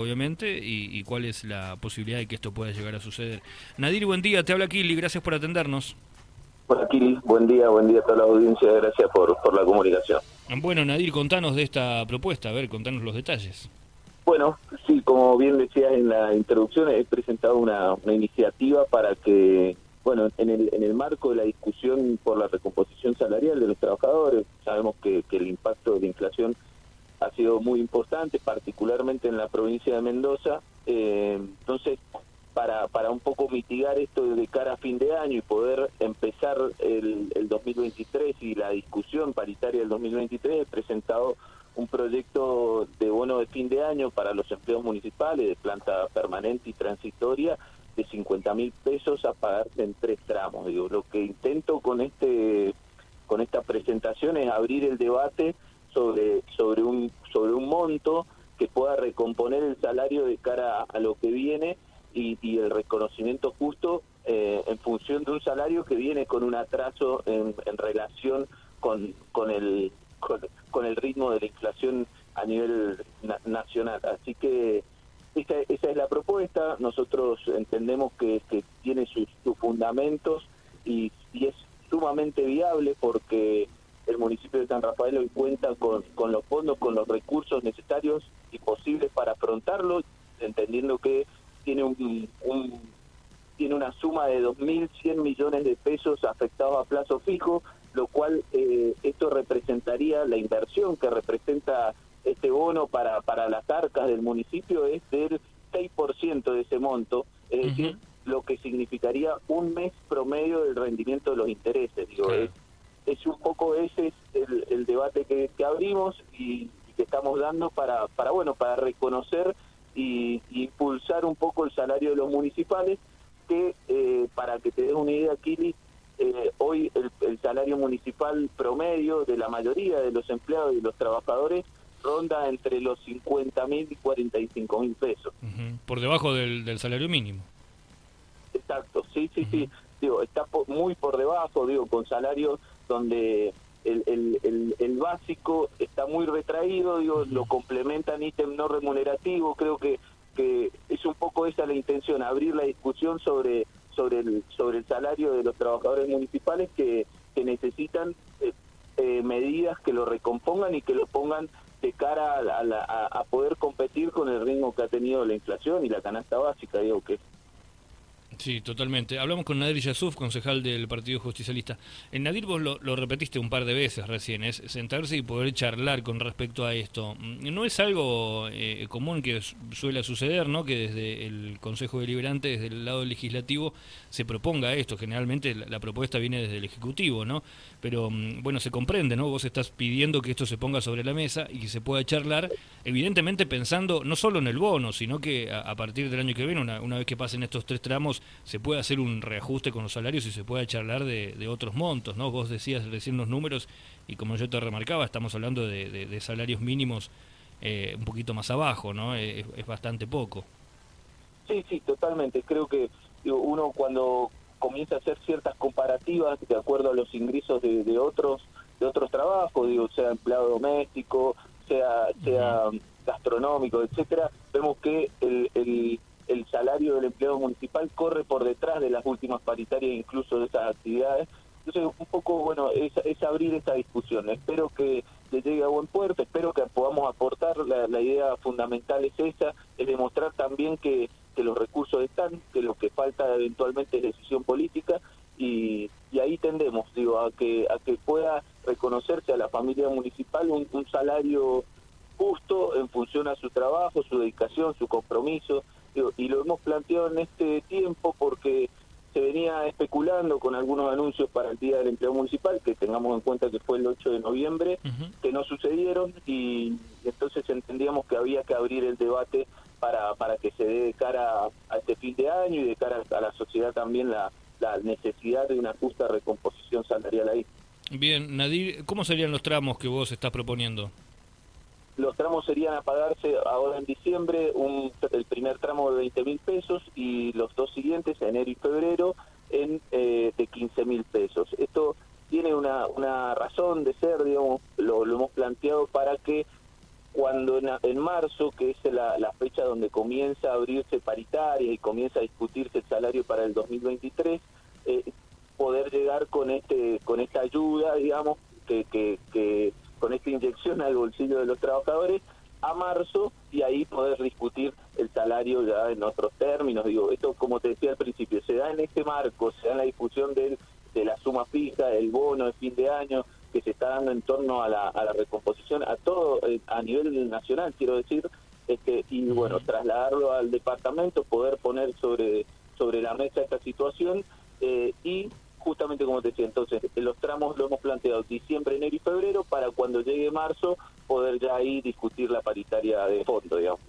obviamente, y, cuál es la posibilidad de que esto pueda llegar a suceder. Nadir, buen día, te habla Kili, gracias por atendernos. Hola Kili, buen día, buen día a toda la audiencia, gracias por, por la comunicación. Bueno, Nadir, contanos de esta propuesta, a ver, contanos los detalles. Bueno, sí, como bien decías en la introducción, he presentado una, iniciativa para que, bueno, en el, en el marco de la discusión por la recomposición salarial de los trabajadores, sabemos que, que el impacto de la inflación sido muy importante, particularmente en la provincia de Mendoza. Eh, entonces, para, para un poco mitigar esto de cara a fin de año y poder empezar el, el 2023 y la discusión paritaria del 2023, he presentado un proyecto de bono de fin de año para los empleos municipales de planta permanente y transitoria de 50 mil pesos a pagarse en tres tramos. Digo, lo que intento con este con esta presentación es abrir el debate sobre, sobre, un, sobre un monto que pueda recomponer el salario de cara a, lo que viene y, el reconocimiento justo eh, en función de un salario que viene con un atraso en, relación con, con, el, con, el ritmo de la inflación a nivel nacional. Así que esa, esa, es la propuesta. Nosotros entendemos que, que tiene sus, sus fundamentos y, y, es sumamente viable porque el municipio de San Rafael hoy cuenta con, con los fondos, con los recursos necesarios y posibles para afrontarlo, entendiendo que tiene un, tiene una suma de 2.100 millones de pesos afectados a plazo fijo, lo cual eh, esto representaría la inversión que representa este bono para, para las arcas del municipio es del 6% de ese monto, es decir, lo que significaría un mes promedio del rendimiento de los intereses. Digo, es es un poco ese el, el debate que, abrimos y, que estamos dando para, para bueno, para reconocer y, impulsar un poco el salario de los municipales, que eh, para que te des una idea, Kili, eh, hoy el, salario municipal promedio de la mayoría de los empleados y los trabajadores ronda entre los 50 mil y 45 mil pesos. Por debajo del, del salario mínimo. Exacto, sí, sí, sí. Digo, está muy por debajo, digo, con salarios donde el, el, el, básico está muy retraído, digo, lo complementan ítem no remunerativo, creo que, que es un poco esa la intención, abrir la discusión sobre, sobre, el, sobre el salario de los trabajadores municipales que, que necesitan eh, eh, medidas que lo recompongan y que lo pongan de cara a, a, poder competir con el ritmo que ha tenido la inflación y la canasta básica, digo que Sí, totalmente. Hablamos con Nadir Yasuf, concejal del Partido Justicialista. En Nadir vos lo, repetiste un par de veces recién, es sentarse y poder charlar con respecto a esto. Mm, no es algo eh, común que suele suceder, ¿no? Que desde el Consejo Deliberante, desde el lado legislativo, se proponga esto. Generalmente la, propuesta viene desde el Ejecutivo, ¿no? Pero mm, bueno, se comprende, ¿no? Vos estás pidiendo que esto se ponga sobre la mesa y que se pueda charlar, evidentemente pensando no solo en el bono, sino que a, partir del año que viene, una, una vez que pasen estos tres tramos, se puede hacer un reajuste con los salarios y se puede charlar de, otros montos, ¿no? Vos decías recién los números y como yo te remarcaba, estamos hablando de, salarios mínimos eh, un poquito más abajo, ¿no? Es, bastante poco. Sí, sí, totalmente. Creo que uno cuando comienza a hacer ciertas comparativas de acuerdo a los ingresos de, otros de otros trabajos, digo, sea empleado doméstico, sea sea gastronómico, etcétera, vemos que el del empleado municipal corre por detrás de las últimas paritarias incluso de esas actividades. Entonces, un poco, bueno, es, es abrir esta discusión. Espero que le llegue a buen puerto, espero que podamos aportar. La, idea fundamental es esa, es demostrar también que, que los recursos están, que lo que falta eventualmente es decisión política y, y ahí tendemos, digo, a que, a que pueda reconocerse a la familia municipal un, un salario justo en función a su trabajo, su dedicación, su compromiso, y lo hemos planteado en este tiempo porque se venía especulando con algunos anuncios para el Día del Empleo Municipal, que tengamos en cuenta que fue el 8 de noviembre, que no sucedieron y entonces entendíamos que había que abrir el debate para, para que se dé de cara a este fin de año y de cara a la sociedad también la, la necesidad de una justa recomposición salarial ahí. Bien, Nadir, ¿cómo serían los tramos que vos estás proponiendo? Los tramos serían a pagarse ahora en diciembre, un, el primer tramo de 20 mil pesos y los dos siguientes, enero y febrero, en eh, de 15 mil pesos. Esto tiene una, una razón de ser, digamos, lo, hemos planteado para que cuando en, marzo, que es la, fecha donde comienza a abrirse paritaria y comienza a discutirse el salario para el 2023, eh, poder llegar con este con esta ayuda, digamos, que, que, con esta inyección al bolsillo de los trabajadores a marzo y ahí poder discutir el salario ya en otros términos. Digo, esto como te decía al principio, se da en este marco, se da en la discusión del, de la suma fija, el bono de fin de año, que se está dando en torno a la, a la recomposición, a todo, eh, a nivel nacional, quiero decir, este, y bueno, trasladarlo al departamento, poder poner sobre, sobre la mesa esta situación eh, y justamente como te decía, entonces los tramos lo hemos planteado diciembre, enero y febrero para cuando llegue marzo poder ya ahí discutir la paritaria de fondo, digamos.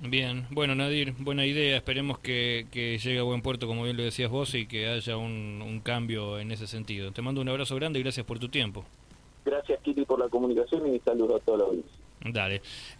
Bien, bueno Nadir, buena idea, esperemos que, que, llegue a buen puerto como bien lo decías vos y que haya un, un cambio en ese sentido. Te mando un abrazo grande y gracias por tu tiempo. Gracias, Kili, por la comunicación y saludos a todos los Dale.